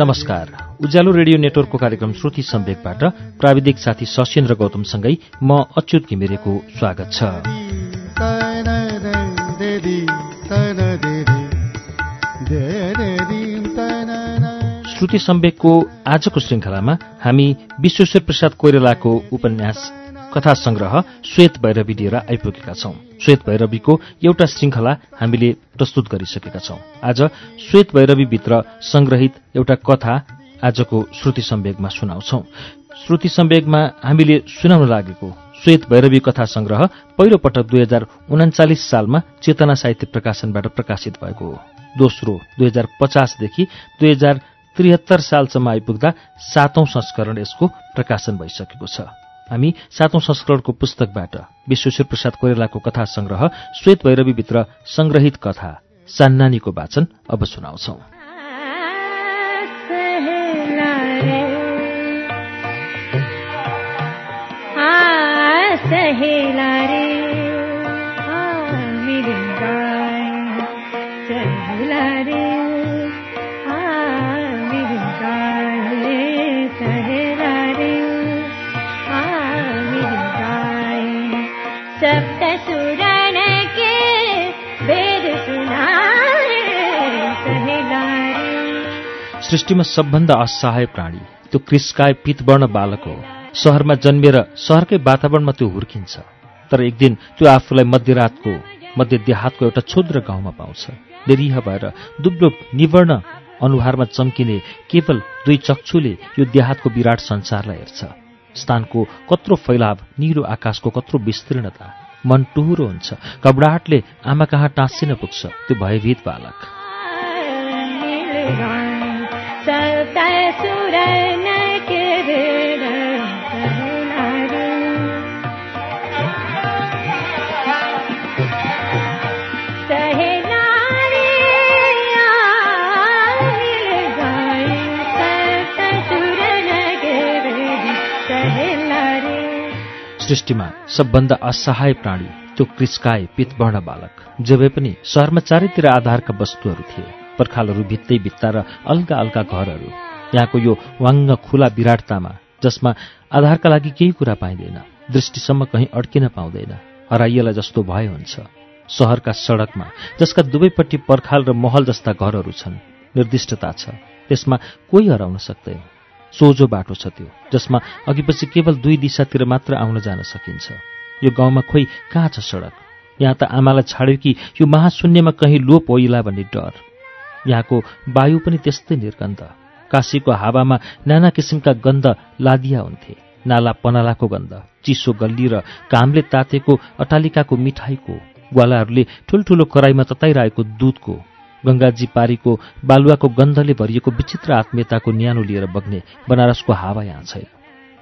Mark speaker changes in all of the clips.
Speaker 1: नमस्कार। उज्यालो रेडियो नेटवर्कको कार्यक्रम श्रुति सम्वेकबाट प्राविधिक साथी सशेन्द्र गौतमसँगै म अच्युत घिमिरेको स्वागत छ। श्रुति सम्वेकको आजको श्रृङ्खलामा हामी विश्वेश्वर प्रसाद कोइरालाको उपन्यास कथा संग्रह श्वेत भैरवी लिएर आइपुगेका छौं। श्वेत भैरवीको एउटा श्रृङ्खला हामीले प्रस्तुत गरिसकेका छौं। आज श्वेत भैरवीभित्र संग्रहित एउटा कथा आजको श्रुति सम्वेगमा सुनाउँछौ। श्रुति सम्वेगमा हामीले सुनाउन लागेको श्वेत भैरवी कथा संग्रह पहिलो पटक दुई हजार उनाचालिस सालमा चेतना साहित्य प्रकाशनबाट प्रकाशित भएको हो। दोस्रो दुई हजार पचासदेखि दुई हजार त्रिहत्तर सालसम्म आइपुग्दा सातौं संस्करण यसको प्रकाशन भइसकेको छ। हामी सातौं संस्करणको पुस्तकबाट विश्वेश्वर प्रसाद कोइरालाको कथा संग्रह श्वेत भैरवीभित्र संग्रहित कथा सान्नानीको वाचन अब सुनाउँछौ।
Speaker 2: सहेला रे
Speaker 1: सृष्टिमा सबभन्दा असहाय प्राणी। त्यो क्रिस्काय पितवर्ण बालक हो। सहरमा जन्मिएर सहरकै वातावरणमा त्यो हुर्किन्छ। तर एक दिन त्यो आफूलाई मध्यरातको मध्य देहातको एउटा क्षुद्र गाउँमा पाउँछ। निरीह भएर दुब्लो निवर्ण अनुहारमा चम्किने केवल दुई चक्षुले यो देहातको विराट संसारलाई हेर्छ। स्थानको कत्रो फैलाव निलो आकाशको कत्रो विस्तीर्णता। मन टुहुरो हुन्छ। घबराहटले आमा कहाँ टाँसिन पुग्छ त्यो भयभीत बालक। सृष्टिमा सबभन्दा असहाय प्राणी त्यो क्रिस्काए पितवर्ण बालक। जे भए पनि सहरमा चारैतिर आधारका वस्तुहरू थिए पर्खालहरू भित्तै भित्ता र अल्गा अल्गा घरहरू। यहाँको यो वाङ्ग खुला विराटतामा जसमा आधारका लागि केही कुरा पाइँदैन दृष्टिसम्म कहीँ अड्किन पाउँदैन। हराइएला जस्तो भय हुन्छ। सहरका सडकमा जसका दुवैपट्टि पर्खाल र महल जस्ता घरहरू छन् निर्दिष्टता छ। त्यसमा कोही हराउन सक्दैन। सोझो बाटो छ त्यो जसमा अघिपछि केवल दुई दिशातिर मात्र आउन जान सकिन्छ। यो गाउँमा खोइ कहाँ छ सडक? यहाँ त आमालाई छाड्यो कि यो महाशून्यमा कहीँ लोप होइला भन्ने डर? यहाँको वायु पनि त्यस्तै निर्गन्ध। काशीको हावामा नाना किसिमका गन्ध लादिया हुन्थे। नाला पनालाको गन्ध चिसो गल्ली र कामले तातेको अटालिकाको मिठाईको ग्वालाहरूले ठुल्ठुलो कराईमा तताइरहेको दुधको गङ्गाजी पारीको बालुवाको गन्धले भरिएको विचित्र आत्मीयताको न्यानो लिएर बग्ने बनारसको हावा यहाँ छैन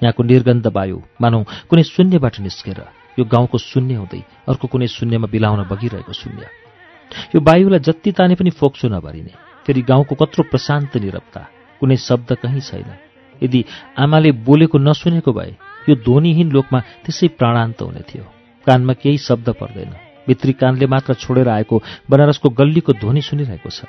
Speaker 1: यहाँको निर्गन्ध वायु मानौ कुनै शून्यबाट निस्केर। यो गाउँको शून्य हुँदै अर्को कुनै शून्यमा बिलाउन बगिरहेको शून्य। यो वायुलाई जति ताने पनि फोक्सो नभरिने। फेरि गाउँको कत्रो प्रशान्त निरप्ता। कुनै शब्द कहीँ छैन। यदि आमाले बोलेको नसुनेको भए यो ध्वनिहीन लोकमा त्यसै प्राणान्त हुने थियो। कानमा केही शब्द पर्दैन। भित्री कानले मात्र छोडेर आएको बनारसको गल्लीको ध्वनि सुनिरहेको छ।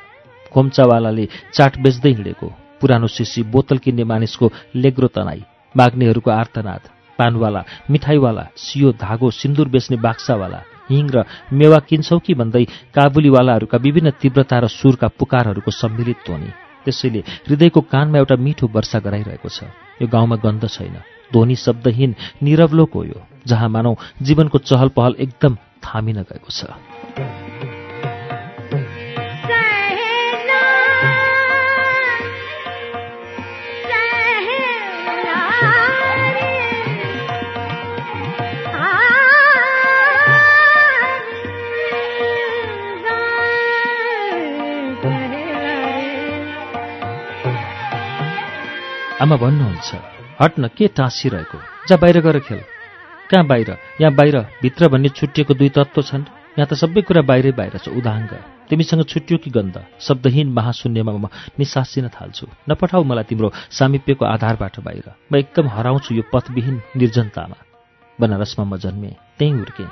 Speaker 1: खोम्चावालाले चाट बेच्दै हिँडेको पुरानो सिसी बोतल किन्ने मानिसको लेग्रो तनाई माग्नेहरूको आर्तनाद पानवाला मिठाईवाला सियो धागो सिन्दुर बेच्ने बाक्सावाला हिङ र मेवा किन्छौ कि भन्दै काबुलीवालाहरूका विभिन्न तीव्रता र सुरका पुकारहरूको सम्मिलित ध्वनि। त्यसैले हृदयको कानमा एउटा मिठो वर्षा गराइरहेको छ। यो गाउँमा गन्ध छैन। ध्वनि शब्दहीन निरवलोक हो यो जहाँ मानौ जीवनको चहल पहल एकदम थामिन गएको छ। आमा भन्नुहुन्छ हट्न के टाँसिरहेको? जा बाहिर गएर खेल। कहाँ बाहिर? यहाँ बाहिर भित्र भन्ने छुट्टिएको दुई तत्त्व छन्। यहाँ त सबै कुरा बाहिरै बाहिर छ उदाङ्ग तिमीसँग छुट्टियो कि गन्ध? शब्दहीन महाशून्यमा म निसासिन थाल्छु। नपठाऊ मलाई तिम्रो सामिप्यको आधारबाट बाहिर। म एकदम हराउँछु यो पथविहीन निर्जनतामा। बनारसमा म जन्मेँ त्यहीँ हुर्केँ।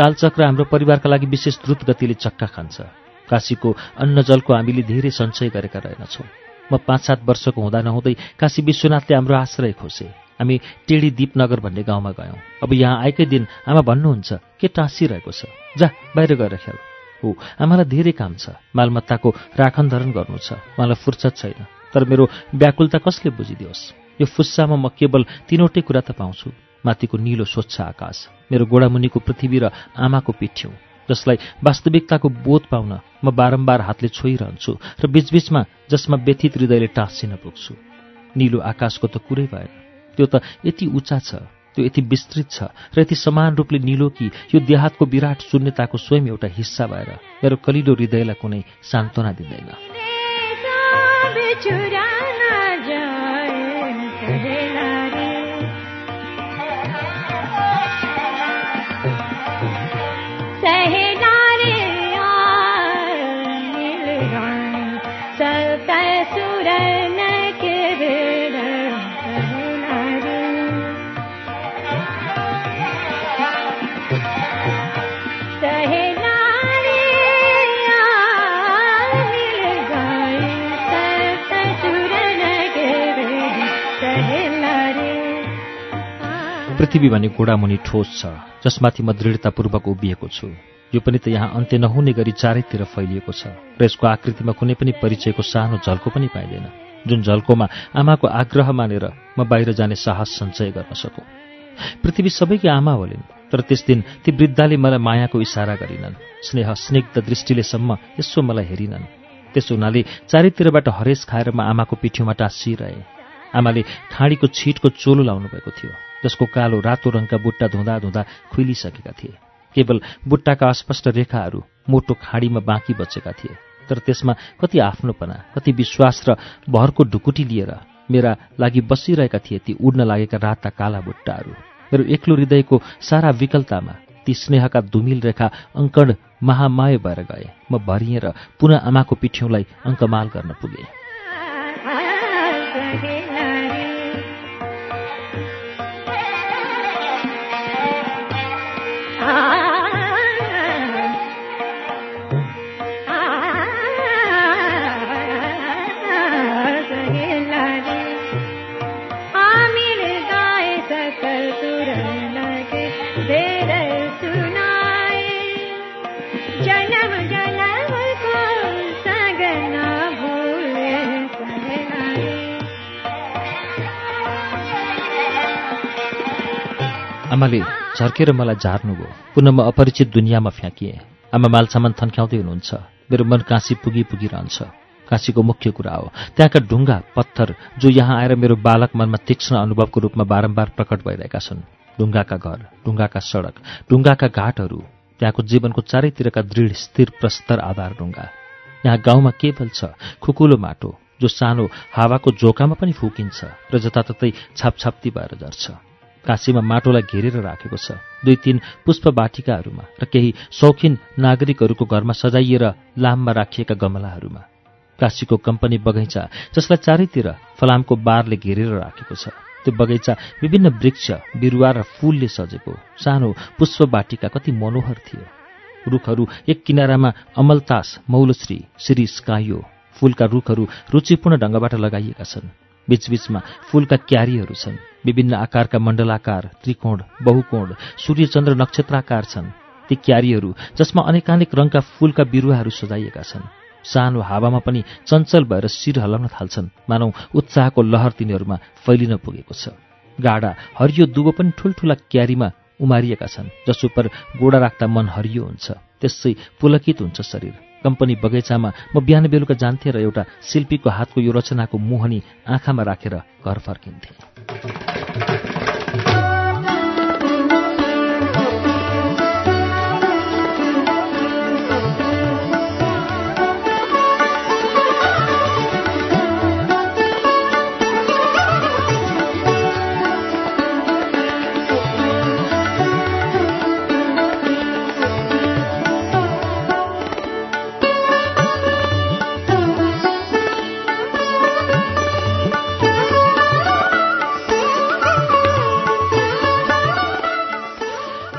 Speaker 1: कालचक्र हाम्रो परिवारका लागि विशेष द्रुत गतिले चक्का खान्छ। काशीको अन्न जलको हामीले धेरै सञ्चय गरेका रहेनछौँ। म पाँच सात वर्षको हुँदा नहुँदै काशी विश्वनाथले हाम्रो आश्रय खोसे। हामी टेढी दिपनगर भन्ने गाउँमा गयौँ। अब यहाँ आएकै दिन आमा भन्नुहुन्छ के टाँसिरहेको छ? जा बाहिर गएर खेल। हो आमालाई धेरै काम छ। मालमत्ताको राखनधरन गर्नु छ। मलाई फुर्सद छैन। तर मेरो व्याकुलता कसले बुझिदियोस्? यो फुस्सामा म केवल तिनवटै कुरा त पाउँछु। माथिको निलो स्वच्छ आकाश मेरो गोडामुनिको पृथ्वी र आमाको पिठ्यौँ जसलाई वास्तविकताको बोध पाउन म बारम्बार हातले छोइरहन्छु र बीचबीचमा जसमा व्यथित हृदयले टाँसिन पुग्छु। निलो आकाशको त कुरै भएन। त्यो त यति उचा छ त्यो यति विस्तृत छ र यति समान रूपले निलो कि यो देहातको विराट शून्यताको स्वयं एउटा हिस्सा भएर मेरो कलिलो हृदयलाई कुनै सान्त्वना दिँदैन। पृथ्वी भने घोडामुनि ठोस छ जसमाथि म दृढतापूर्वक उभिएको छु। यो पनि त यहाँ अन्त्य नहुने गरी चारैतिर फैलिएको छ र यसको आकृतिमा कुनै पनि परिचयको सानो झल्को पनि पाइँदैन। जुन झल्कोमा आमाको आग्रह मानेर म बाहिर जाने साहस सञ्चय गर्न सकौँ। पृथ्वी सबैकी आमा होलिन् तर त्यस दिन ती वृद्धाले मलाई मायाको इसारा गरिनन्। स्नेह स्निग्ध दृष्टिले सम्म यसो मलाई हेरिनन्। त्यस हुनाले चारैतिरबाट हरेस खाएर म आमाको पिठ्यौमा टाँसिरहे। आमाले खाँडीको छिटको चोलो लाउनु भएको थियो जसको कालो रातो रङका बुट्टा धुँदा धुँदा खुइलिसकेका थिए। केवल बुट्टाका अस्पष्ट रेखाहरू मोटो खाँडीमा बाँकी बचेका थिए तर त्यसमा कति आफ्नोपना कति विश्वास र भरको ढुकुटी लिएर मेरा लागि बसिरहेका थिए ती उड्न लागेका राता काला बुट्टाहरू। मेरो एक्लो हृदयको सारा विकलतामा ती स्नेहका धुमिल रेखा अङ्कण महामाय भएर गए। म भरिएर पुनः आमाको पिठ्यौँलाई अङ्कमाल गर्न पुगेँ। आमाले झर्केर मलाई झार्नुभयो पुनः म अपरिचित दुनियाँमा फ्याँकिएँ। आमा मालसामान थन्क्याउँदै हुनुहुन्छ। मेरो मन काँसी पुगी पुगिरहन्छ। काशीको मुख्य कुरा हो त्यहाँका ढुङ्गा पत्थर जो यहाँ आएर मेरो बालक मनमा तीक्ष्ण अनुभवको रूपमा बारम्बार प्रकट भइरहेका छन्। ढुङ्गाका घर ढुङ्गाका सडक ढुङ्गाका घाटहरू त्यहाँको जीवनको चारैतिरका दृढ स्थिर प्रस्तर आधार ढुङ्गा। यहाँ गाउँमा केवल छ खुकुलो माटो जो सानो हावाको झोकामा पनि फुकिन्छ र जताततै छापछाप्ती भएर झर्छ। काशीमा माटोलाई घेरेर राखेको छ। दुई तीन पुष्प बाटिकाहरूमा र केही शौखिन नागरिकहरूको घरमा सजाइएर लाममा राखिएका गमलाहरूमा। काशीको कम्पनी बगैँचा जसलाई चारैतिर फलामको बारले घेरेर राखेको छ। त्यो बगैँचा विभिन्न वृक्ष बिरुवा र फूलले सजेको सानो पुष्प बाटिका कति मनोहर थियो। रुखहरू एक किनारामा अमलतास मौलश्री शिरिष कायो फूलका रुखहरू रुचिपूर्ण ढङ्गबाट लगाइएका छन्। बीचबीचमा फूलका क्यारीहरू छन्। विभिन्न आकारका मण्डलाकार त्रिकोण बहुकोण सूर्यचन्द्र नक्षत्राकार छन्। ती क्यारीहरू जसमा अनेकानेक रङका फूलका बिरुवाहरू सजाइएका छन्। सानो हावामा पनि चञ्चल भएर शिर हलाउन थाल्छन्। मानौ उत्साहको लहर तिनीहरूमा फैलिन पुगेको छ। गाडा हरियो दुबो पनि ठुल्ठुला क्यारीमा उमारिएका छन् जस उप गोडा राख्दा मन हरियो हुन्छ। त्यसै पुलकित हुन्छ शरीर। कम्पनी बगैँचामा म बिहान बेलुका जान्थेँ र एउटा शिल्पीको हातको यो रचनाको मुहनी आँखामा राखेर घर फर्किन्थेँ।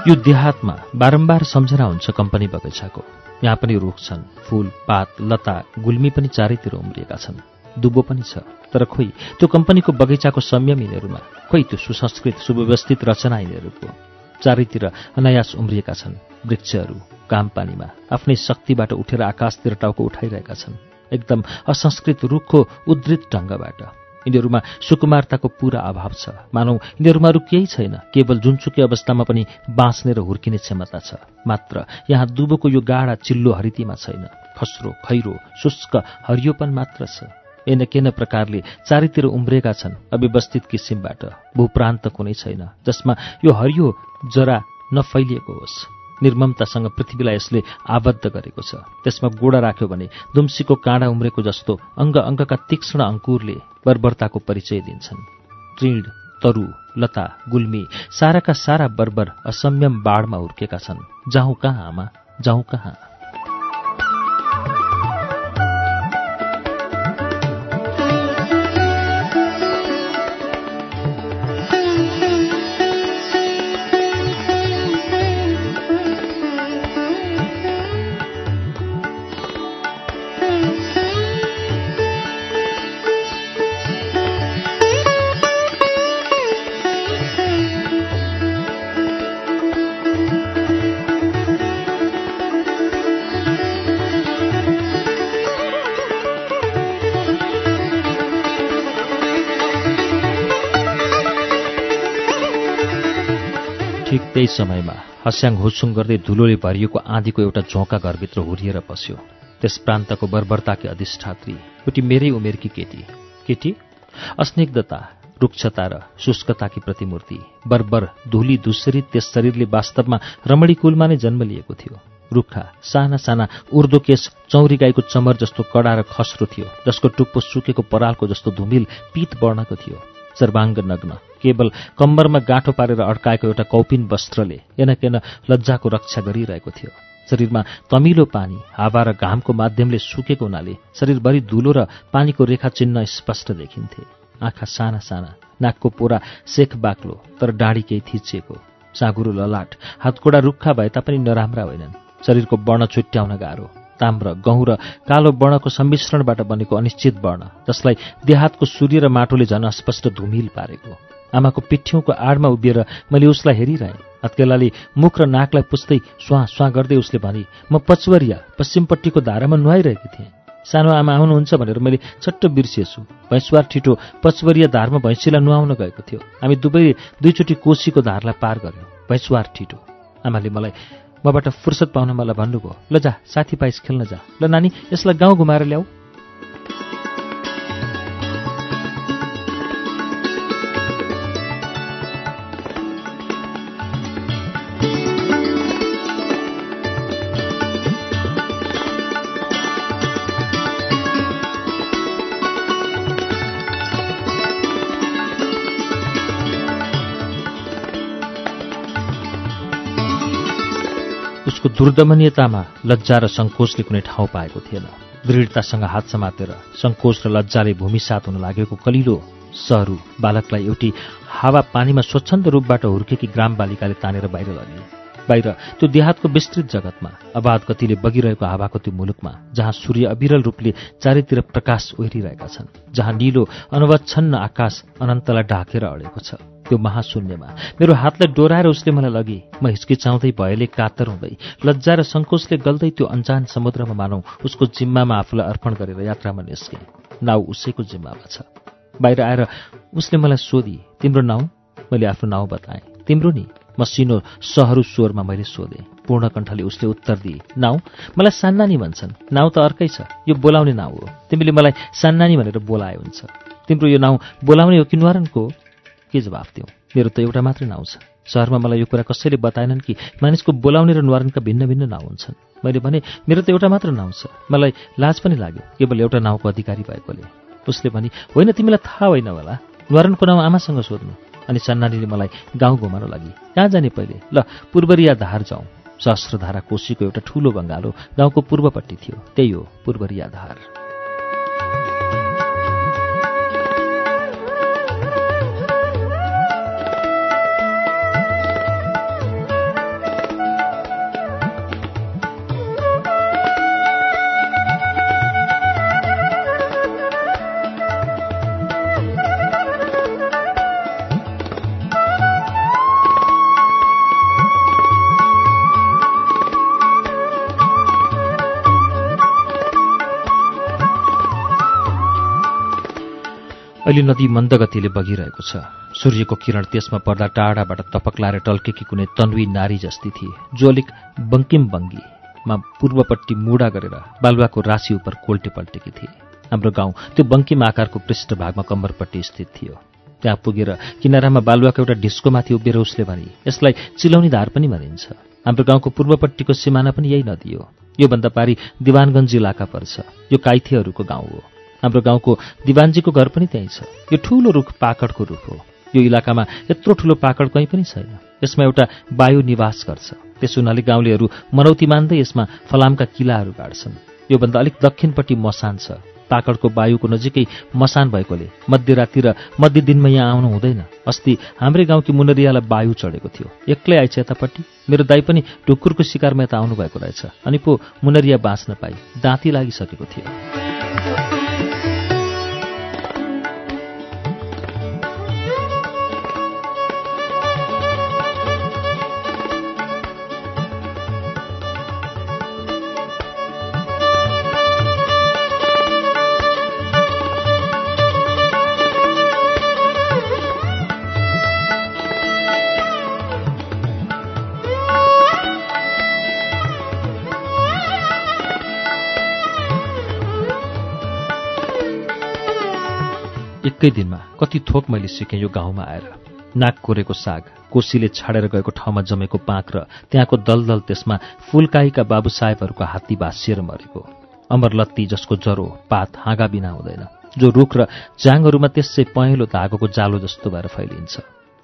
Speaker 1: यो देहातमा बारम्बार सम्झना हुन्छ कम्पनी बगैँचाको। यहाँ पनि रुख छन् फूल पात लता गुल्मी पनि चारैतिर उम्रिएका छन्। दुबो पनि छ तर खोइ त्यो कम्पनीको बगैँचाको संयम यिनीहरूमा खोइ त्यो सुसंस्कृत सुव्यवस्थित रचना यिनीहरूको। चारैतिर अनायास उम्रिएका छन् वृक्षहरू काम पानीमा आफ्नै शक्तिबाट उठेर आकाशतिर टाउको उठाइरहेका छन्। एकदम असंस्कृत रुखको उद्धृत ढङ्गबाट। यिनीहरूमा सुकुमारताको पूरा अभाव छ। मानौ यिनीहरूमा अरू केही छैन। केवल जुनसुकै अवस्थामा पनि बाँच्ने र हुर्किने क्षमता छ। मात्र यहाँ दुबोको यो गाढा चिल्लो हरितीमा छैन। खस्रो खैरो शुष्क हरियोपन मात्र छ। एन केन प्रकारले चारैतिर उम्रेका छन् अव्यवस्थित किसिमबाट। भूप्रान्त कुनै छैन जसमा यो हरियो जरा नफैलिएको होस्। निर्ममतासँग पृथ्वीलाई यसले आबद्ध गरेको छ। त्यसमा गोडा राख्यो भने दुम्सीको काँडा उम्रेको जस्तो अङ्ग अङ्गका तीक्ष्ण अङ्कुरले बर्बरताको परिचय दिन्छन्। तृण तरु लता गुल्मी साराका सारा बर्बर असंयम बाढमा हुर्केका छन्। जाउँ कहाँ आमा? जाउँ कहाँ? त्यही समयमा हस्याङ हुसुङ गर्दै धुलोले भरिएको आँधीको एउटा झोका घरभित्र हुरिएर बस्यो। त्यस प्रान्तको बर्बरताकी अधिष्ठात्री एउटी मेरै उमेरकी केटी। केटी? अस्निग्धता रुक्षता र शुष्कताकी प्रतिमूर्ति बर्बर धुली धुसरित त्यस शरीरले वास्तवमा रमणी कुलमा नै जन्म लिएको थियो। रुखा साना साना उर्दो केस चौरी गाईको चमर जस्तो कडा र खस्रो थियो जसको टुप्पो सुकेको परालको जस्तो धुमिल पीत वर्णको थियो। सर्वाङ्ग नग्न केवल कम्बरमा गाँठो पारेर अड्काएको एउटा कौपिन वस्त्रले एनकेन लज्जाको रक्षा गरिरहेको थियो। शरीरमा तमिलो पानी हावा र घामको माध्यमले सुकेको हुनाले शरीरभरि धुलो र पानीको रेखा चिन्ह स्पष्ट देखिन्थे। आँखा साना साना नाकको पोरा सेख बाक्लो तर डाँडी केही थिचिएको। साँगुरो ललाट हातकोडा रुखा भए तापनि नराम्रा होइनन्। शरीरको वर्ण छुट्याउन गाह्रो ताम्र गहुँ र कालो वर्णको सम्मिश्रणबाट बनेको अनिश्चित वर्ण जसलाई देहातको सूर्य र माटोले झन अस्पष्ट धुमिल पारेको। आमाको पिठ्यौँको आडमा उभिएर मैले उसलाई हेरिरहेँ। हत्केलाले मुख र नाकलाई पुस्दै स्वाँ स्वाँ गर्दै उसले भने म पचवरिया पश्चिमपट्टिको धारामा नुहाइरहेकी थिएँ। सानो आमा आउनुहुन्छ भनेर मैले छट्ट बिर्सिएछु। भैँसवार ठिटो पचवरिया धारमा भैँसीलाई नुहाउन गएको थियो। हामी दुवै दुईचोटि कोसीको धारलाई पार गऱ्यौँ भैँसवार ठिटो। आमाले मलाई मबाट फुर्सद पाउन मलाई भन्नुभयो ल जा साथी पाइस खेल्न जा। ल नानी यसलाई गाउँ घुमाएर ल्याऊ। दुर्दमनीयतामा लज्जा र सङ्कोचले कुनै ठाउँ पाएको थिएन। दृढतासँग हात समातेर सङ्कोच र लज्जाले भूमिसात हुन लागेको कलिलो सहरु बालकलाई एउटी हावा पानीमा स्वच्छन्द रूपबाट हुर्केकी ग्राम बालिकाले तानेर बाहिर लगे। बाहिर त्यो देहातको विस्तृत जगतमा अबाध गतिले बगिरहेको हावाको त्यो मुलुकमा जहाँ सूर्य अविरल रूपले चारैतिर प्रकाश ओहिरिरहेका छन् जहाँ निलो अनवच्छन्न आकाश अनन्तलाई ढाकेर अडेको छ। त्यो महाशून्यमा। मेरो हातलाई डोराएर उसले मलाई लगी। म हिचकिचाउँदै भएले कातर हुँदै लज्जा र सङ्कोचले गल्दै त्यो अन्जान समुद्रमा मानौ उसको जिम्मामा आफूलाई अर्पण गरेर यात्रामा निस्के। नाउ उसैको जिम्मामा छ। बाहिर आएर उसले मलाई सोधी तिम्रो नाउँ? मैले आफ्नो नाउँ बताएँ। तिम्रो नि? मसिनो सहरु स्वरमा मैले सोधेँ। पूर्ण कण्ठले उसले उत्तर दिए नाउँ? मलाई सान्नानी भन्छन्। नाउँ त अर्कै छ। यो बोलाउने नाउँ हो। तिमीले मलाई सान्नानी भनेर बोलाए हुन्छ। तिम्रो यो नाउँ बोलाउने हो कि न्वारनको के जवाफ दिउँ मेरो त एउटा मात्रै नाउँ छ। सहरमा मलाई यो कुरा कसैले बताएनन् कि मानिसको बोलाउने र न्वारनका भिन्न भिन्न नाउँ हुन्छन्। मैले भने मेरो त एउटा मात्र नाउँ छ। मलाई लाज पनि लाग्यो केवल एउटा नाउँको अधिकारी भएकोले। उसले भने होइन तिमीलाई थाहा होइन होला। न्वारनको नाउँ आमासँग सोध्नु। अनि सन्नानीले मलाई गाउँ घुमाउन लागि कहाँ जाने पहिले? ल पूर्वरिया धार जाउँ। सहस्रधारा कोशीको एउटा ठूलो बङ्गालो गाउँको पूर्वपट्टि थियो। त्यही हो पूर्वरिया धार। अहिले नदी मन्दगतिले बगिरहेको छ। सूर्यको किरण त्यसमा पर्दा टाढाबाट तपक्लाएर टल्केकी कुनै तन्वी नारी जस्ती थिए। जो अलिक बङ्किम बङ्गीमा पूर्वपट्टि मुडा गरेर बालुवाको राशि उप कोल्टे पल्टेकी थिए। हाम्रो गाउँ त्यो बङ्किम आकारको पृष्ठभागमा कम्बरपट्टि स्थित थियो। त्यहाँ पुगेर किनारामा बालुवाको एउटा ढिस्कोमाथि उभिएर उसले भने यसलाई चिलाउने धार पनि भनिन्छ। हाम्रो गाउँको पूर्वपट्टिको सिमाना पनि यही नदी हो। योभन्दा पारी दिवानगञ्ज इलाका पर्छ। यो काइथेहरूको गाउँ हो। हाम्रो गाउँको दिवानजीको घर पनि त्यहीँ छ। यो ठूलो रुख पाकडको रुख हो। यो इलाकामा यत्रो ठूलो पाकड कहीँ पनि छैन। यसमा एउटा वायु निवास गर्छ। त्यस हुनाले गाउँलेहरू मनौती मान्दै यसमा फलामका किलाहरू गाड्छन्। योभन्दा अलिक दक्षिणपट्टि मसान छ। पाकडको वायुको नजिकै मसान भएकोले मध्यराति र मध्य दिनमा यहाँ आउनु हुँदैन। अस्ति हाम्रै गाउँकी मुनरियालाई वायु चढेको थियो। एक्लै आइछ यतापट्टि। मेरो दाई पनि ढुक्कुरको शिकारमा यता आउनुभएको रहेछ। अनि पो मुनरिया बाँच्न पाई दाँती लागिसकेको थियो। एकै दिनमा कति थोक मैले सिकेँ यो गाउँमा आएर। नाक कोरेको साग कोसीले छाडेर गएको ठाउँमा जमेको पाँक र त्यहाँको दलदल त्यसमा फुलकाईका बाबु साहेबहरूको हात्ती बासिएर मरेको। अमरलत्ती जसको जरो पात हाँगा बिना हुँदैन जो रुख र ज्याङहरूमा त्यसै पहेँलो धागोको जालो जस्तो भएर फैलिन्छ।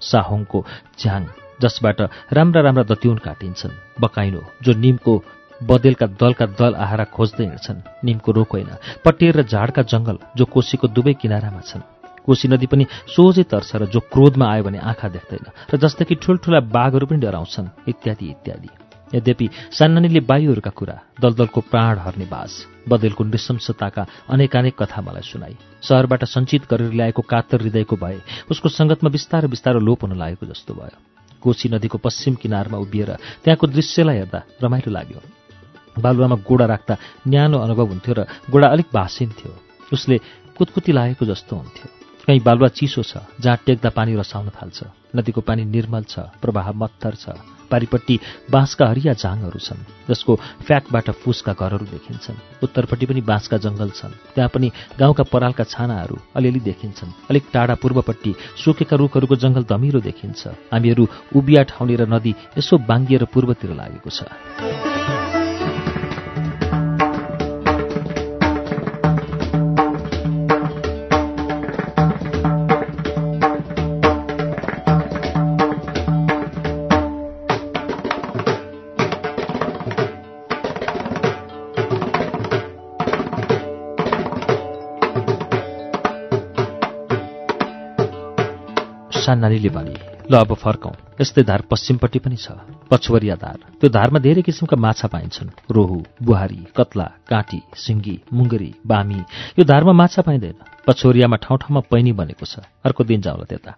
Speaker 1: साहोङको ज्याङ जसबाट राम्रा राम्रा दत्युन काटिन्छन्। बकाइनो जो निमको बदेलका दलका दल आहारा खोज्दै हिँड्छन्। निमको रोक होइन पटेर र झाडका जङ्गल जो कोसीको दुवै किनारामा छन्। कोशी नदी पनि सोझै तर्छ र जो क्रोधमा आयो भने आँखा देख्दैन र जस्तै कि ठुल्ठुला बाघहरू पनि डराउँछन् इत्यादि इत्यादि। यद्यपि सान्नानीले बायुहरूका कुरा दलदलको प्राण हर्ने बास बदेलको नृशंसताका अनेकानेक कथा मलाई सुनाई। सहरबाट सञ्चित गरेर ल्याएको कातर हृदयको भए उसको सङ्गतमा बिस्तारो बिस्तारो लोप हुन लागेको जस्तो भयो। कोशी नदीको पश्चिम किनारमा उभिएर त्यहाँको दृश्यलाई हेर्दा रमाइलो लाग्यो। बालुवामा गोडा राख्दा न्यानो अनुभव हुन्थ्यो र गोडा अलिक भासिन्थ्यो। उसले कुतकुती लागेको जस्तो हुन्थ्यो। कहीँ बालुवा चिसो छ जहाँ टेक्दा पानी रसाउन थाल्छ। नदीको पानी निर्मल छ प्रवाह मत्तर छ। पारिपट्टि बाँसका हरिया जाङहरू छन् जसको फ्याकबाट फुसका घरहरू देखिन्छन्। उत्तरपट्टि पनि बाँसका जङ्गल छन्। त्यहाँ पनि गाउँका परालका छानाहरू अलिअलि देखिन्छन्। अलिक टाढा पूर्वपट्टि सुकेका रुखहरूको जङ्गल धमिरो देखिन्छ। हामीहरू उबिया ठाउँनेर नदी यसो बाङ्गिएर पूर्वतिर लागेको छ। साना नानीले भने ल अब फर्कौँ। यस्तै धार पश्चिमपट्टि पनि छ। पछुवरिया धार। त्यो धारमा धेरै किसिमका माछा पाइन्छन्। रोहु बुहारी कत्ला काँटी सिङ्गी मुङ्गरी बामी। यो धारमा माछा पाइँदैन। पछुवरियामा ठाउँ ठाउँमा पैनी बनेको छ। अर्को दिन जाउँला त्यता।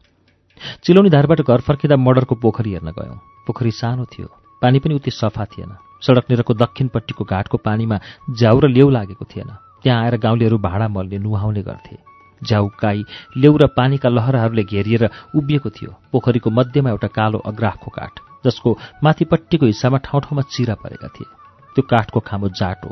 Speaker 1: चिलौनी धारबाट घर फर्किँदा मडरको पोखरी हेर्न गयौँ। पोखरी सानो थियो। पानी पनि उति सफा थिएन। सडकनिरको दक्षिणपट्टिको घाटको पानीमा झ्याउ र लेउ लागेको थिएन। त्यहाँ आएर गाउँलेहरू भाँडा मल्ने नुहाउने गर्थे। झ्याउकाई लेउ र पानीका लहराहरूले घेरिएर उभिएको थियो। पोखरीको मध्यमा एउटा कालो अग्राहको काठ जसको माथिपट्टिको हिस्सामा ठाउँ ठाउँमा चिरा परेका थिए। त्यो काठको खामो जाटो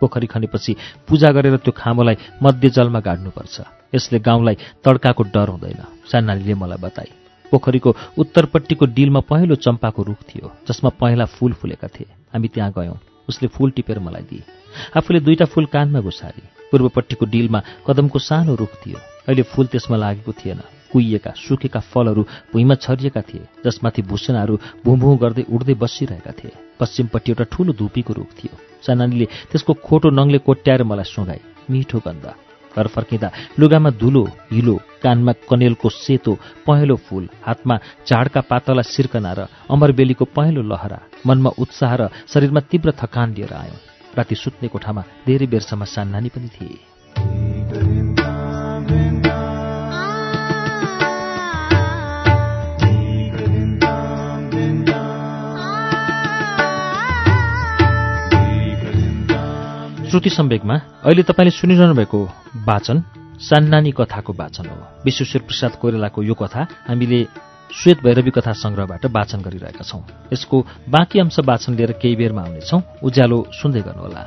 Speaker 1: पोखरी खनेपछि पूजा गरेर त्यो खामोलाई मध्य जलमा गाड्नुपर्छ। यसले गाउँलाई तड्काको डर हुँदैन सानालीले मलाई बताए। पोखरीको उत्तरपट्टिको डिलमा पहेँलो चम्पाको रुख थियो जसमा पहेँला फूल फुलेका थिए। हामी त्यहाँ गयौँ। उसले फूल टिपेर मलाई दिए। आफूले दुईटा फूल कानमा घुसारे। पूर्वपट्टिको डिलमा कदमको सानो रुख थियो। अहिले फूल त्यसमा लागेको थिएन। कुहिएका सुकेका फलहरू भुइँमा छरिएका थिए जसमाथि भूषणाहरू भुँ गर्दै उड्दै बसिरहेका थिए। पश्चिमपट्टि एउटा ठूलो धुपीको रुख थियो। सानानीले त्यसको खोटो नङले कोट्याएर मलाई सुँगाए। मिठो गन्ध। घर फर्किँदा लुगामा धुलो हिलो कानमा कनेलको सेतो पहेँलो फूल हातमा झाडका पातला सिर्कना र अमरबेलीको पहेँलो लहरा मनमा उत्साह र शरीरमा तीव्र थकान लिएर आयो। राति सुत्ने कोठामा धेरै बेरसम्म सान्नानी पनि थिए। श्रुति सम्वेकमा अहिले तपाईँले सुनिरहनु भएको वाचन सान्नानी कथाको वाचन हो। विश्वेश्वर प्रसाद कोइरालाको यो कथा हामीले श्वेत भैरवी कथा संग्रहबाट वाचन गरिरहेका छौं। यसको बाँकी अंश वाचन लिएर केही बेरमा आउनेछौ। उज्यालो सुन्दै गर्नुहोला।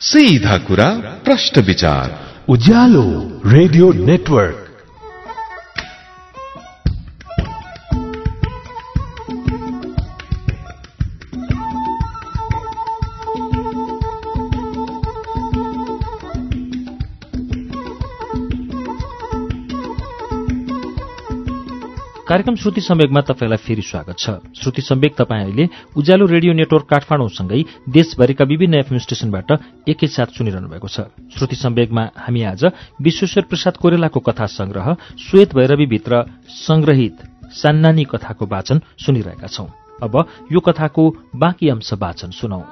Speaker 2: सीधा कुरा प्रश्न विचार।
Speaker 3: Ujyaalo radio network.
Speaker 1: कार्यक्रम श्रुति सम्वेकमा तपाईँलाई फेरि स्वागत छ। श्रुति सम्वेक तपाईँ अहिले उज्यालो रेडियो नेटवर्क काठमाडौँसँगै देशभरिका विभिन्न एफएम स्टेशनबाट एकैसाथ सुनिरहनु भएको छ। श्रुति सम्वेकमा हामी आज विश्वेश्वर प्रसाद कोरेलाको कथा संग्रह श्वेत भैरवीभित्र संग्रहित सान्नानी कथाको वाचन सुनिरहेका छौं। अब यो कथाको बाँकी अंश वाचन सुनौ।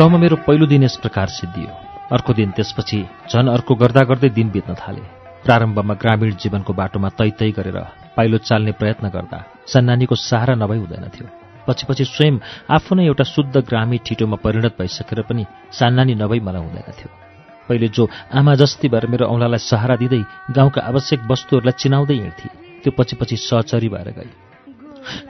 Speaker 1: गाउँमा मेरो पहिलो दिन यस प्रकार सिद्धियो। अर्को दिन त्यसपछि झन अर्को गर्दा गर्दै दिन बित्न थाले। प्रारम्भमा ग्रामीण जीवनको बाटोमा तै तै गरेर पाइलो चाल्ने प्रयत्न गर्दा सन्नानीको सहारा नभई हुँदैनथ्यो। पछि पछि स्वयं आफू नै एउटा शुद्ध ग्रामी ठिटोमा परिणत भइसकेर पनि सान्नानी नभई मलाई हुँदैनथ्यो। पहिले जो आमा जस्ती भएर मेरो औँलालाई सहारा दिँदै गाउँका आवश्यक वस्तुहरूलाई चिनाउँदै हिँड्थे त्यो पछि पछि सहचरी भएर गई।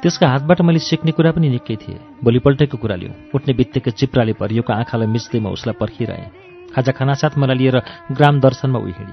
Speaker 1: त्यसका हातबाट मैले सिक्ने कुरा पनि निकै थिए। भोलिपल्टैको कुरा लिउँ उठ्ने बित्तिकै चिप्राले परियोको आँखालाई मिच्दै उसलाई पर्खिरहेँ। खाजा खानासाथ मलाई लिएर ग्राम दर्शनमा उही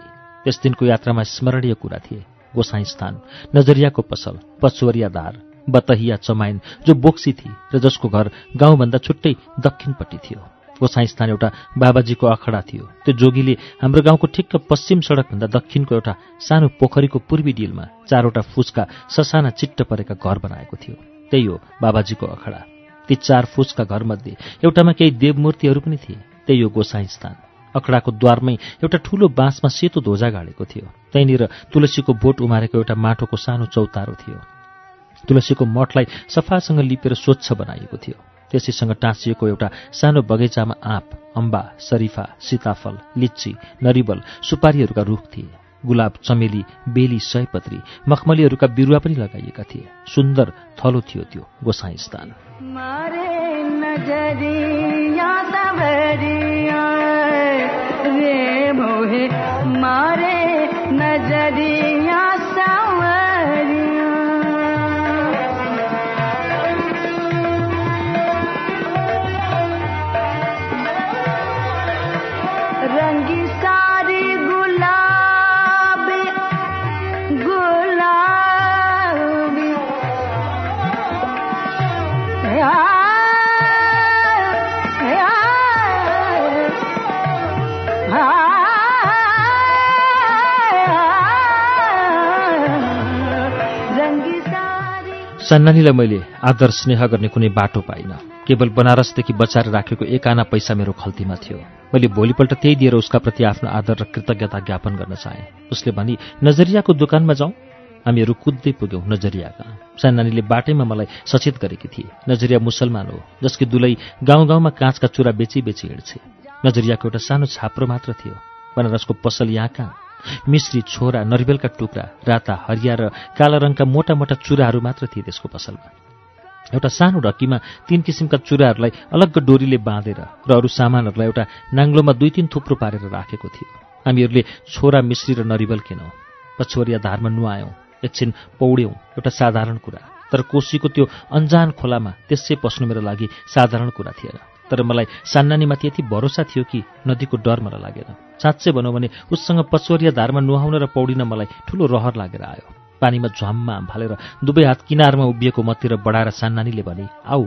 Speaker 1: त्यस दिनको यात्रामा स्मरणीय कुरा थिए। गोसाई स्थान नजरियाको पसल पचुवरिया धार बतहिया चमाइन जो बोक्सी थिए र जसको घर गाउँभन्दा छुट्टै दक्षिणपट्टि थियो। गोसाई स्थान एउटा बाबाजीको अखडा थियो। त्यो जोगीले हाम्रो गाउँको ठिक्क पश्चिम सडकभन्दा दक्षिणको एउटा सानो पोखरीको पूर्वी डिलमा चारवटा फुचका ससाना चिट्ट परेका घर बनाएको थियो। त्यही हो बाबाजीको अखडा। ती चार फुचका घरमध्ये एउटामा केही देवमूर्तिहरू पनि थिए। त्यही हो गोसाई स्थान अखडाको द्वारमै एउटा ठूलो बाँसमा सेतो ध्वजा गाडेको थियो। त्यहीँनिर तुलसीको बोट उमारेको एउटा माटोको सानो चौतारो थियो। तुलसीको मठलाई सफासँग लिपेर स्वच्छ बनाइएको थियो। त्यसैसँग टाँसिएको एउटा सानो बगैँचामा आँप अम्बा शरीफा सीताफल लिच्ची नरिवल सुपारीहरूका रुख थिए। गुलाब चमेली बेली सयपत्री मखमलीहरूका बिरुवा पनि लगाइएका थिए। सुन्दर थलो थियो त्यो गोसाई स्थान। मारे नजरिया सन्नानीलाई मैले आदर स्नेह गर्ने कुनै बाटो पाइनँ। केवल बनारसदेखि बचाएर राखेको एक आना पैसा मेरो खल्तीमा थियो। मैले भोलिपल्ट त्यही दिएर उसका प्रति आफ्नो आदर र कृतज्ञता ज्ञापन गर्न चाहेँ। उसले भनी नजरियाको दोकानमा जाउँ? हामीहरू कुद्दै पुग्यौँ नजरियाका। सन्नानीले बाटैमा मलाई सचेत गरेकी थिए। नजरिया मुसलमान हो जसकी दुलै गाउँ गाउँमा काँचका चुरा बेची बेची हिँड्छे। नजरियाको एउटा सानो छाप्रो मात्र थियो। बनारसको पसल यहाँ कहाँ? मिश्री छोरा नरिवेलका टुक्रा राता हरिया र काला रङका मोटा मोटा चुराहरू मात्र थिए त्यसको पसलमा। एउटा सानो ढक्कीमा तीन किसिमका चुराहरूलाई अलग्ग डोरीले बाँधेर र अरू सामानहरूलाई एउटा नाङ्लोमा दुई तिन थुप्रो पारेर राखेको थियो। हामीहरूले छोरा मिश्री र नरिवल किनौँ पछोरिया धारमा नुहायौँ एकछिन पौड्यौँ एउटा साधारण कुरा। तर कोशीको त्यो अन्जान खोलामा त्यसै पस्नु मेरो लागि साधारण कुरा थिएन। तर मलाई सान्नानीमाथि यति भरोसा थियो कि नदीको डर मलाई लागेन। साँच्चै भनौँ भने उससँग पचोरिया धारमा नुहाउन र पौडिन मलाई ठुलो रहर लागेर आयो। पानीमा झ्वाममा हालेर दुवै हात किनारमा उभिएको मतिर बढाएर सान्नानीले भने आऊ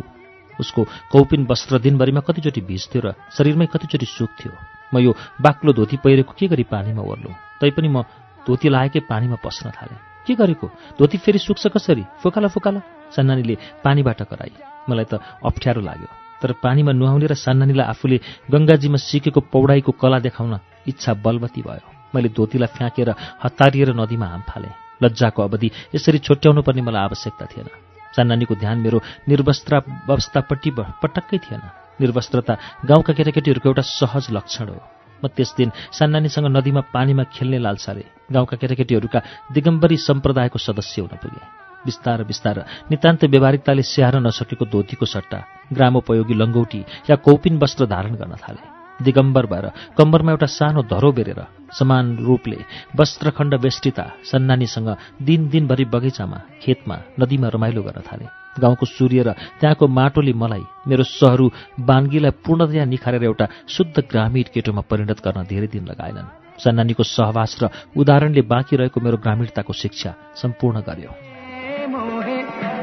Speaker 1: उसको कौपिन वस्त्र दिनभरिमा कतिचोटि भिज्थ्यो र शरीरमै कतिचोटि सुक्थ्यो म यो बाक्लो धोती पहिरेको के गरी पानीमा ओर्लुँ? तैपनि म धोती लाएकै पानीमा पस्न थालेँ। के गरेको? धोती फेरि सुक्छ कसरी? फुकाला फुकाला। सान्नानीले पानीबाट कराई। मलाई त अप्ठ्यारो लाग्यो। तर पानीमा नुहाउने र सान्नानीलाई आफूले गङ्गाजीमा सिकेको पौडाइको कला देखाउन इच्छा बलवती भयो। मैले धोतीलाई फ्याँकेर हतारिएर नदीमा हाम फालेँ। लज्जाको अवधि यसरी छुट्याउनु पर्ने मलाई आवश्यकता थिएन। सान्नानीको ध्यान मेरो निर्वस्त्रावस्थापट्टि पटक्कै थिएन। निर्वस्त्रता गाउँका केटाकेटीहरूको एउटा सहज लक्षण हो। म त्यस दिन सान्नानीसँग नदीमा पानीमा खेल्ने लालसाले गाउँका केटाकेटीहरूका दिगम्बरी सम्प्रदायको सदस्य हुन पुगे। बिस्तार बिस्तार। नितान्त व्यवहारिकताले स्याहार नसकेको धोतीको सट्टा ग्रामोपयोगी लङ्गौटी या कौपिन वस्त्र धारण गर्न थाले। दिगम्बर भएर कम्बरमा एउटा सानो धरो बेरेर समान रूपले वस्त्रखण्ड वेष्टिता सन्नानीसँग दिन दिनभरि बगैँचामा खेतमा नदीमा रमाइलो गर्न थाले। गाउँको सूर्य र त्यहाँको माटोले मलाई मेरो सहरु बाङ्गीलाई पूर्णतया निखारेर एउटा शुद्ध ग्रामीण केटोमा परिणत गर्न धेरै दिन लगाएनन्। सन्नानीको सहवास र उदाहरणले बाँकी रहेको मेरो ग्रामीणताको शिक्षा सम्पूर्ण गर्यो।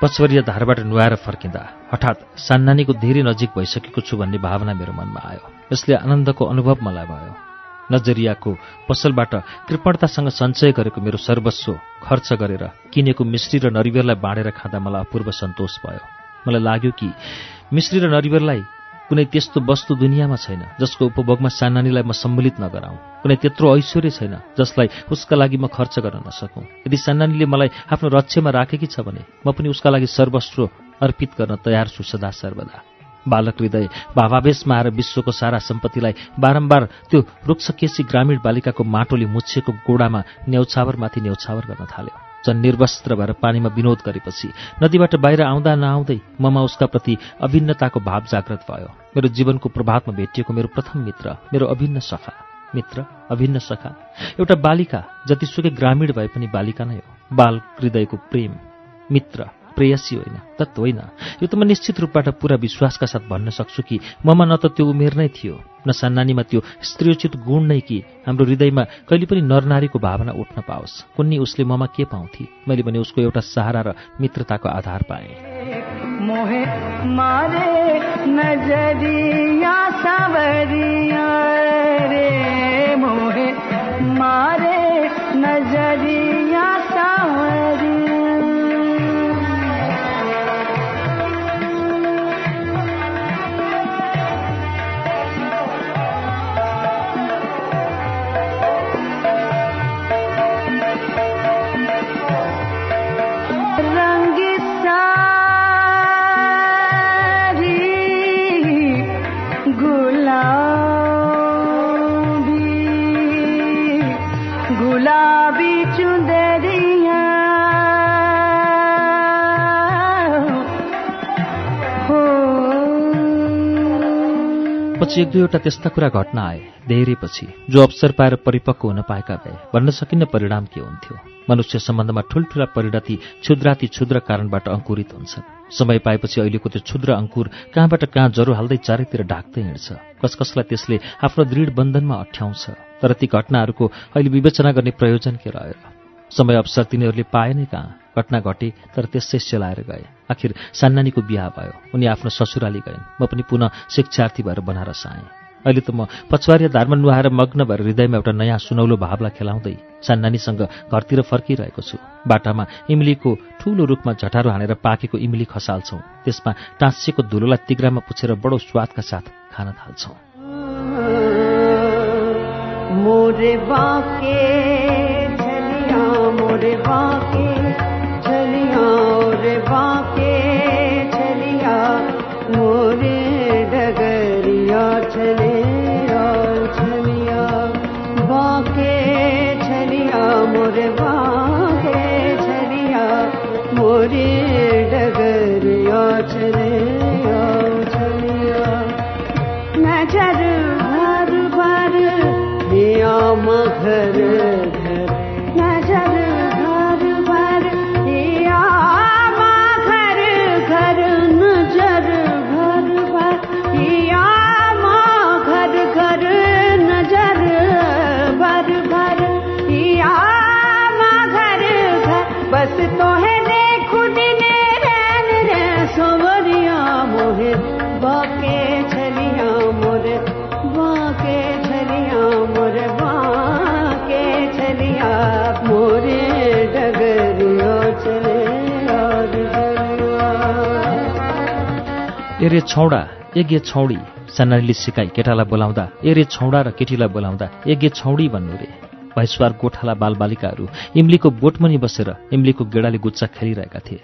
Speaker 1: पछवरिया धारबाट नुहाएर फर्किँदा हठात सान्नानीको धेरै नजिक भइसकेको छु भन्ने भावना मेरो मनमा आयो। यसले आनन्दको अनुभव मलाई भयो। नजरियाको पसलबाट कृपणतासँग सञ्चय गरेको मेरो सर्वस्व खर्च गरेर किनेको मिश्री र नरिवेललाई बाँडेर खाँदा मलाई अपूर्व सन्तोष भयो। मलाई लाग्यो कि मिश्री र नरिवेललाई कुनै त्यस्तो वस्तु दुनियाँमा छैन जसको उपभोगमा सानानीलाई म सम्मिलित नगराउँ। कुनै त्यत्रो ऐश्वर्य छैन जसलाई उसका लागि म खर्च गर्न नसकौँ। यदि सानानीले मलाई आफ्नो रक्षमा राखेकी छ भने म पनि उसका लागि सर्वस्व अर्पित गर्न तयार छु सदा सर्वदा। बालक हृदय भावावेशमा आएर विश्वको सारा सम्पत्तिलाई बारम्बार त्यो रुक्षकेशी ग्रामीण बालिकाको माटोले मुछिएको गोडामा न्यौछावरमाथि न्यौछावर गर्न थाल्यो। झन् निर्वस्त्र भएर पानीमा विनोद गरेपछि नदीबाट बाहिर आउँदा नआउँदै ममा उसका प्रति अभिन्नताको भाव जागृत भयो। मेरो जीवनको प्रभातमा भेटिएको मेरो प्रथम मित्र मेरो अभिन्न सखा। मित्र अभिन्न सखा। एउटा बालिका जतिसुकै ग्रामीण भए पनि बालिका नै हो। बाल हृदयको प्रेम। मित्र। प्रेयसी होइन तत् होइन। यो त म निश्चित रूपबाट पुरा विश्वासका साथ भन्न सक्छु कि ममा न त त्यो उमेर नै थियो न सान्नानीमा त्यो स्त्रीयोचित गुण नै कि हाम्रो हृदयमा कहिले पनि नरनारीको भावना उठ्न पाओस्। कुन्नी उसले ममा के पाउँथे? मैले भने उसको एउटा सहारा र मित्रताको आधार पाएँ। पछि एक दुईवटा त्यस्ता कुरा घट्न आए। धेरै पछि जो अवसर पाएर परिपक्व हुन पाएका भए भन्न सकिन्न परिणाम के हुन्थ्यो? मनुष्य सम्बन्धमा ठुल्ठुला परिणति क्षुद्राति क्षुद्र कारणबाट अङ्कुरित हुन्छन्। समय पाएपछि अहिलेको त्यो क्षुद्र अङ्कुर कहाँबाट कहाँ जरो हाल्दै चारैतिर ढाक्दै हिँड्छ। कसकसलाई त्यसले आफ्नो दृढ बन्धनमा अठ्याउँछ? तर ती घटनाहरूको अहिले विवेचना गर्ने प्रयोजन के रह्यो? र समय अवसर तिनीहरूले पाए नै कहाँ घटना घटे तर त्यसै सेलाएर गए। आखिर सान्नानीको बिहा भयो। उनी आफ्नो ससुराली गइन्। म पनि पुनः शिक्षार्थी भएर बनारस आएँ। अहिले त म पछुवारिया धारमा नुहाएर मग्न भएर हृदयमा एउटा नयाँ सुनौलो भावलाई खेलाउँदै सान्नानीसँग घरतिर फर्किरहेको छु। बाटामा इमलीको ठूलो रूखमा झटारो हानेर पाकेको इमली खसाल्छौँ। त्यसमा टाँसिएको धुलोलाई तिग्रामा पुछेर बडो स्वादका साथ खान थाल्छौँ। एरे छौडा एगे छौडी सानारीले सिकाई केटालाई बोलाउँदा एरे छौडा र केटीलाई बोलाउँदा एगे छौडी भन्नु रे। भैसवार गोठाला बालबालिकाहरू इम्लीको बोटमुनि बसेर इम्लीको गेडाले गुच्चा खेलिरहेका थिए।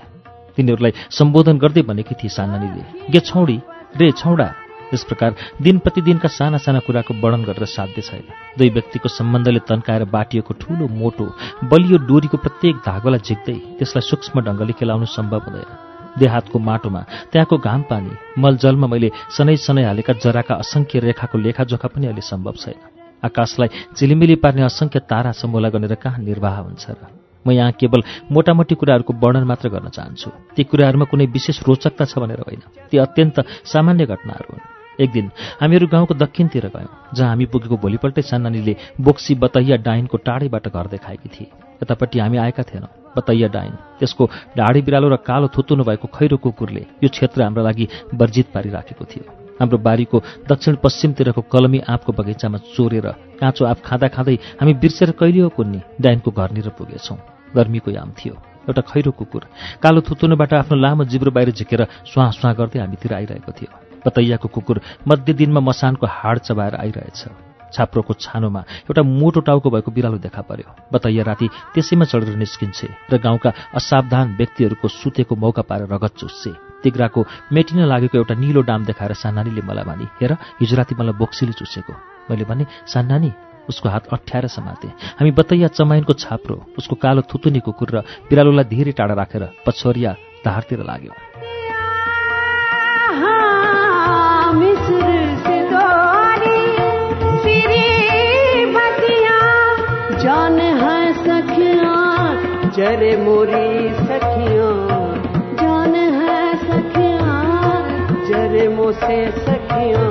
Speaker 1: तिनीहरूलाई सम्बोधन गर्दै भनेकी थिए सानानीले गे छौडी रे छौडा। यस प्रकार दिन प्रतिदिनका साना साना कुराको वर्णन गरेर साध्य छैन। दुई व्यक्तिको सम्बन्धले तन्काएर बाटिएको ठूलो मोटो बलियो डोरीको प्रत्येक धागोलाई झिक्दै त्यसलाई सूक्ष्म ढङ्गले खेलाउनु सम्भव हुँदैन। देहातको माटोमा त्यहाँको घाम पानी मलजलमा मैले सनै सनै हालेका जराका असङ्ख्य रेखाको लेखाजोखा पनि अहिले सम्भव छैन। आकाशलाई चिलिमिली पार्ने असङ्ख्य तारा समूला गनेर कहाँ निर्वाह हुन्छ र? म यहाँ केवल मोटामोटी कुराहरूको वर्णन मात्र गर्न चाहन्छु। ती कुराहरूमा कुनै विशेष रोचकता छ भनेर होइन। ती अत्यन्त सामान्य घटनाहरू हुन्। एक दिन हामीहरू गाउँको दक्षिणतिर गयौँ जहाँ हामी पुगेको भोलिपल्टै सान्नानीले बोक्सी बतैया डाइनको टाढैबाट घर देखाएकी थिए। यतापट्टि हामी आएका थिएनौँ। बतैया डाइन। त्यसको ढाडी बिरालो र कालो थुतुनु भएको खैरो कुकुरले यो क्षेत्र हाम्रो लागि वर्जित पारिराखेको थियो। हाम्रो बारीको दक्षिण पश्चिमतिरको कलमी आँपको बगैँचामा चोरेर काँचो आँप खाँदा खाँदै हामी बिर्सेर कहिले हो कुन्नी डाइनको घरनिर पुगेछौँ। गर्मीको याम थियो। एउटा खैरो कुकुर कालो थुतुनुबाट आफ्नो लामो जिब्रो बाहिर झिकेर स्वाँ स्वाँ गर्दै हामीतिर आइरहेको थियो। बतैयाको कुकुर मध्य दिनमा मसानको हाड चबाएर आइरहेछ। छाप्रोको छानोमा एउटा मोटो टाउको भएको बिरालो देखा पर्यो। बतैया राति त्यसैमा चढेर निस्किन्छे र गाउँका असावधान व्यक्तिहरूको सुतेको मौका पाएर रगत चुस्छे। तिग्राको मेटिन लागेको एउटा निलो डाम देखाएर सान्नानीले मलाई भनी हेर हिजो राति मलाई बोक्सीले चुसेको। मैले भने सान्नानी उसको हात अठ्याएर समाते। हामी बतैया चमाइनको छाप्रो उसको कालो थुतुनी कुकुर र बिरालोलाई धेरै टाढा राखेर पछोरिया धारतिर लाग्यो।
Speaker 4: जरे मोरी सखिया। जान है सखिया। जरे मोसे सखिया।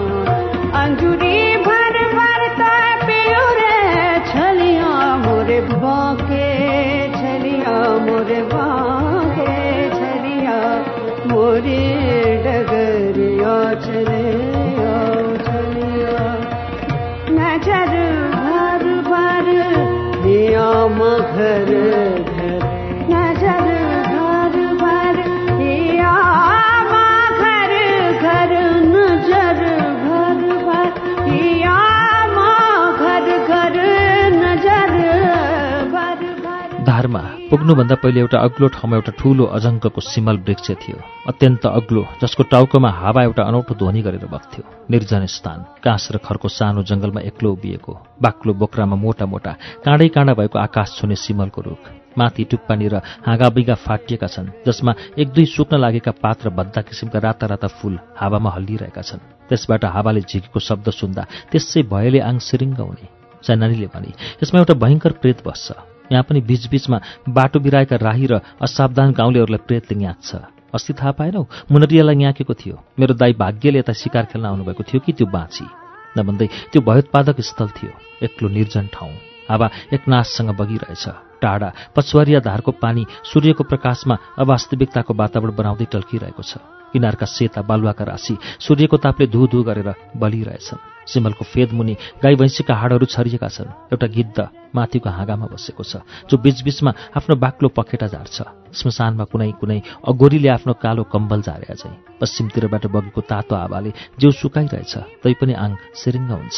Speaker 4: अंजुरी भर भर पियो रे छलिया मोरे बाके छलिया मोरे बाके छलिया मोरे डगरिया चले छलिया। नज़र भर भर दिया मघर
Speaker 1: पुग्नुभन्दा पहिले एउटा अग्लो ठाउँमा एउटा ठूलो अजङ्कको सिमल वृक्ष थियो। अत्यन्त अग्लो जसको टाउकोमा हावा एउटा अनौठो ध्वनि गरेर बग्थ्यो। निर्जन स्थान काँस र खरको सानो जङ्गलमा एक्लो उभिएको बाक्लो बोक्रामा मोटा मोटा काँडै काँडा भएको आकाश छुने सिमलको रुख। माथि टुप्पानी र हाँगाबिगा फाटिएका छन् जसमा एक दुई सुक्न लागेका पात र भद्दा किसिमका राता राता फूल हावामा हल्लिरहेका छन्। त्यसबाट हावाले झिकेको शब्द सुन्दा त्यसै भयले आङ सिरिङ्ग हुने। चानानीले भने यसमा एउटा भयङ्कर प्रेत बस्छ। यहाँ पनि बीचबीचमा बाटो बिराएका राही र असावधान गाउँलेहरूलाई प्रेतले न्याच्छ अस्ति थाहा पाएनौ? मुनरियालाई न्याकेको थियो। मेरो दाई भाग्यले यता शिकार खेल्न आउनुभएको थियो कि त्यो बाँची? नभन्दै त्यो भयोत्पादक स्थल थियो एक्लो निर्जन ठाउँ। हावा एकनाशसँग बगिरहेछ। टाढा पछुवारिया धारको पानी सूर्यको प्रकाशमा अवास्तविकताको वातावरण बनाउँदै टल्किरहेको छ। किनारका सेता बालुवाका राशि सूर्यको तापले धु धु गरेर बलिरहेछन्। सिमलको फेदमुनि गाई भैँसीका हाडहरू छरिएका छन्। एउटा गिद्ध माथिको हाँगामा बसेको छ जो बीचबीचमा आफ्नो बाक्लो पखेटा झार्छ। श्मशानमा कुनै कुनै अगोरीले आफ्नो कालो कम्बल झारेका चाहिँ पश्चिमतिरबाट बगेको तातो हावाले जिउ सुकाइरहेछ तैपनि आङ सिरिङ्ग हुन्छ।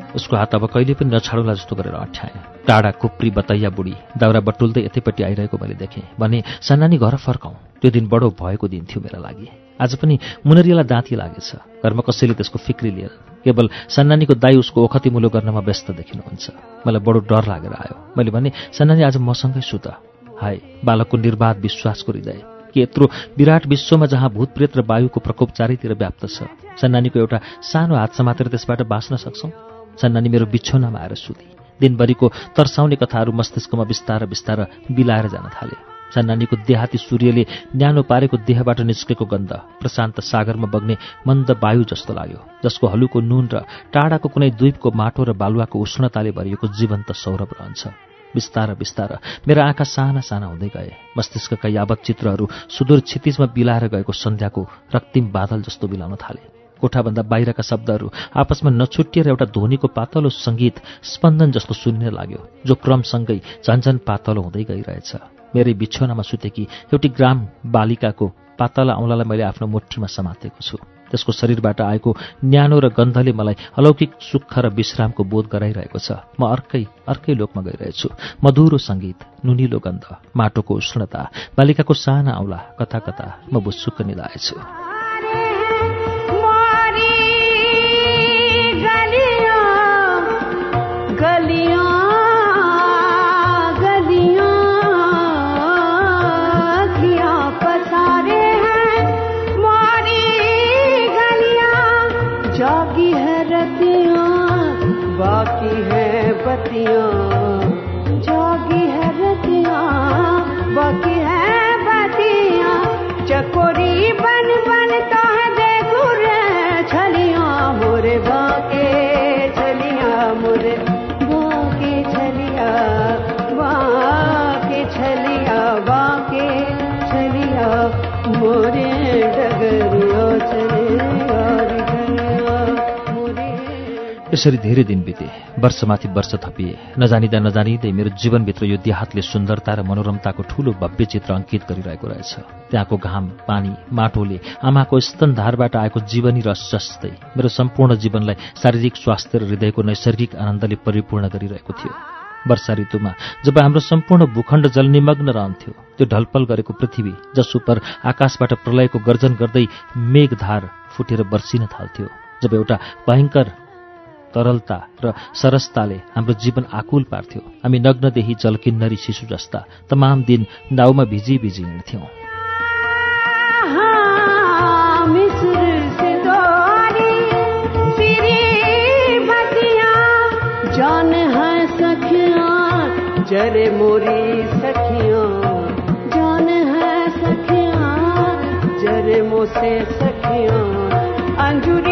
Speaker 1: उसको हात अब कहिले पनि नछाडौँला जस्तो गरेर अठ्याएँ। टाढा कुप्री बतैया बुढी दाउरा बटुल्दै यतैपट्टि आइरहेको मैले देखेँ। भने सान्नानी घर फर्काउँ। त्यो दिन बडो भएको दिन थियो मेरा लागि। आज पनि मुनरियालाई दाँती लागेछ। घरमा कसैले त्यसको फिक्री लिएर केवल सन्नानीको दाई उसको ओखती मुलो गर्नमा व्यस्त देखिनुहुन्छ। मलाई बडो डर लागेर आयो। मैले भने सन्नानी आज मसँगै सुत हाय बालकको निर्वाध विश्वासको हृदय। कि यत्रो विराट विश्वमा जहाँ भूतप्रेत र वायुको प्रकोप चारैतिर व्याप्त छ। सन्नानीको एउटा सानो हात समातेर त्यसबाट बाँच्न सक्छौँ? सन्नानी मेरो बिछौनामा आएर सुती। दिनभरिको तर्साउने कथाहरू मस्तिष्कमा बिस्तार बिस्तार बिलाएर जान थाले। सन्नानीको देहाती सूर्यले न्यानो पारेको देहबाट निस्केको गन्ध प्रशान्त सागरमा बग्ने मन्द वायु जस्तो लाग्यो जसको हलुको नुन र टाढाको कुनै द्वीपको माटो र बालुवाको उष्णताले भरिएको जीवन्त सौरभ रहन्छ। बिस्तार बिस्तार मेरा आँखा साना साना हुँदै गए। मस्तिष्कका यावत चित्रहरू सुदूर क्षितिजमा बिलाएर गएको सन्ध्याको रक्तिम बादल जस्तो बिलाउन थाले। कोठाभन्दा बाहिरका शब्दहरू आपसमा नछुटिएर एउटा ध्वनिको पातलो सङ्गीत स्पन्दन जस्तो सुनिन लाग्यो जो क्रमसँगै झन्झन पातलो हुँदै गइरहेछ। मेरै बिछौनामा सुतेकी एउटी ग्राम बालिकाको पातला औँलालाई मैले आफ्नो मुठीमा समातेको छु। त्यसको शरीरबाट आएको न्यानो र गन्धले मलाई अलौकिक सुख र विश्रामको बोध गराइरहेको छ। म अर्कै अर्कै लोकमा गइरहेछु। मधुरो सङ्गीत नुनिलो गन्ध माटोको उष्णता बालिकाको साना औँला कता कता म बुस्सुक्क निधाएछु
Speaker 4: बतियां
Speaker 1: यसरी धेरै दिन बिते। वर्षमाथि वर्ष थपिए। नजानिँदा नजानिँदै मेरो जीवनभित्र यो देहातले सुन्दरता र मनोरमताको ठूलो भव्य चित्र अङ्कित गरिरहेको रहेछ। त्यहाँको घाम पानी माटोले आमाको स्तनधारबाट आएको जीवनी रस जस्तै मेरो सम्पूर्ण जीवनलाई शारीरिक स्वास्थ्य र हृदयको नैसर्गिक आनन्दले परिपूर्ण गरिरहेको थियो। वर्षा ऋतुमा जब हाम्रो सम्पूर्ण भूखण्ड जलनिमग्न रहन्थ्यो त्यो ढलपल गरेको पृथ्वी जस उप आकाशबाट प्रलयको गर्जन गर्दै मेघधार फुटेर बर्सिन थाल्थ्यो। जब एउटा भयङ्कर तरलता र सरसताले हाम्रो जीवन आकुल पार्थ्यो हामी नग्नदेखि जलकिन्नरी शिशु जस्ता तमाम दिन नाउमा भिजी भिजी हिँड्थ्यौँ
Speaker 4: सखियां जरे मोसे सखियां अंजुरी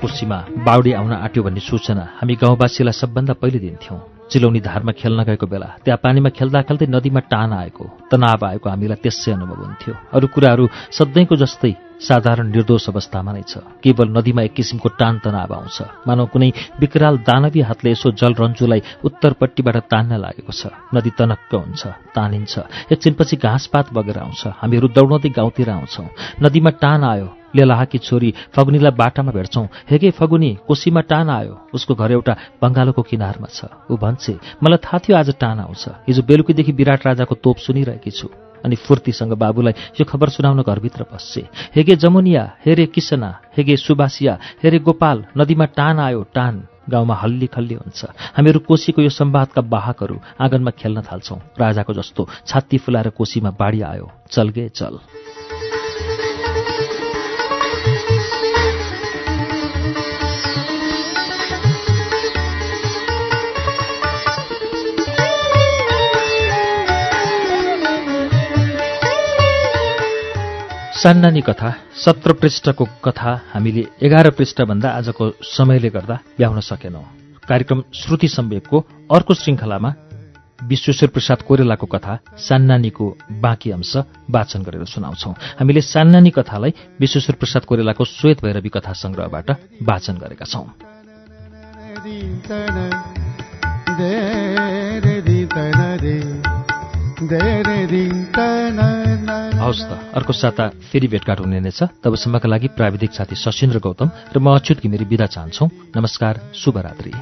Speaker 1: कुर्सीमा बाउडी आउन आँट्यो भन्ने सूचना हामी गाउँवासीलाई सबभन्दा पहिले दिन्थ्यौँ चिलौनी धारमा खेल्न गएको बेला त्यहाँ पानीमा खेल्दा खेल्दै नदीमा टान आएको तनाव आएको हामीलाई त्यसै अनुभव हुन्थ्यो। अरू कुराहरू सधैँको जस्तै साधारण निर्दोष अवस्थामा नै छ। केवल नदीमा एक किसिमको टान तनाव आउँछ। मानव कुनै विकराल दानवी हातले यसो जलरन्जुलाई उत्तरपट्टिबाट तान्न लागेको छ। नदी तनक्क हुन्छ तानिन्छ। एकछिनपछि घाँसपात बगेर आउँछ। हामीहरू दौडाउँदै गाउँतिर आउँछौँ। नदीमा टान आयो लेलाहाकी छोरी फगुनीलाई बाटामा भेट्छौँ। हेगे फगुनी कोसीमा टान आयो। उसको घर एउटा बङ्गालोको किनारमा छ। ऊ भन्छे मलाई थाहा थियो आज टान आउँछ। हिजो बेलुकीदेखि विराट राजाको तोप सुनिरहेकी छु। अनि फुर्तीसँग बाबुलाई यो खबर सुनाउन घरभित्र पस्छे हेगे जमुनिया हेरे किसना हेगे सुबासिया हेरे गोपाल नदीमा टान आयो टान। गाउँमा हल्ली खल्ली हुन्छ। हामीहरू कोशीको यो सम्वादका वाहकहरू आँगनमा खेल्न थाल्छौं। राजाको जस्तो छात्ती फुलाएर कोशीमा बाढी आयो। चलगे चल। सान्नानी कथा सत्र पृष्ठको कथा हामीले एघार पृष्ठभन्दा आजको समयले गर्दा भ्याउन सकेनौं। कार्यक्रम श्रुति सम्वेकको अर्को श्रृङ्खलामा विश्वेश्वर प्रसाद कोइरालाको कथा सान्नानीको बाँकी अंश वाचन गरेर सुनाउँछौ। हामीले सान्नानी कथालाई विश्वेश्वर प्रसाद कोइरालाको श्वेत भैरवी कथा संग्रहबाट वाचन गरेका छौं। हवस् त अर्को साता फेरि भेटघाट हुने नै छ। तबसम्मका लागि प्राविधिक साथी सशिन्द्र गौतम र म अच्युत घिमिरी विदा चाहन्छौ। नमस्कार शुभरात्री।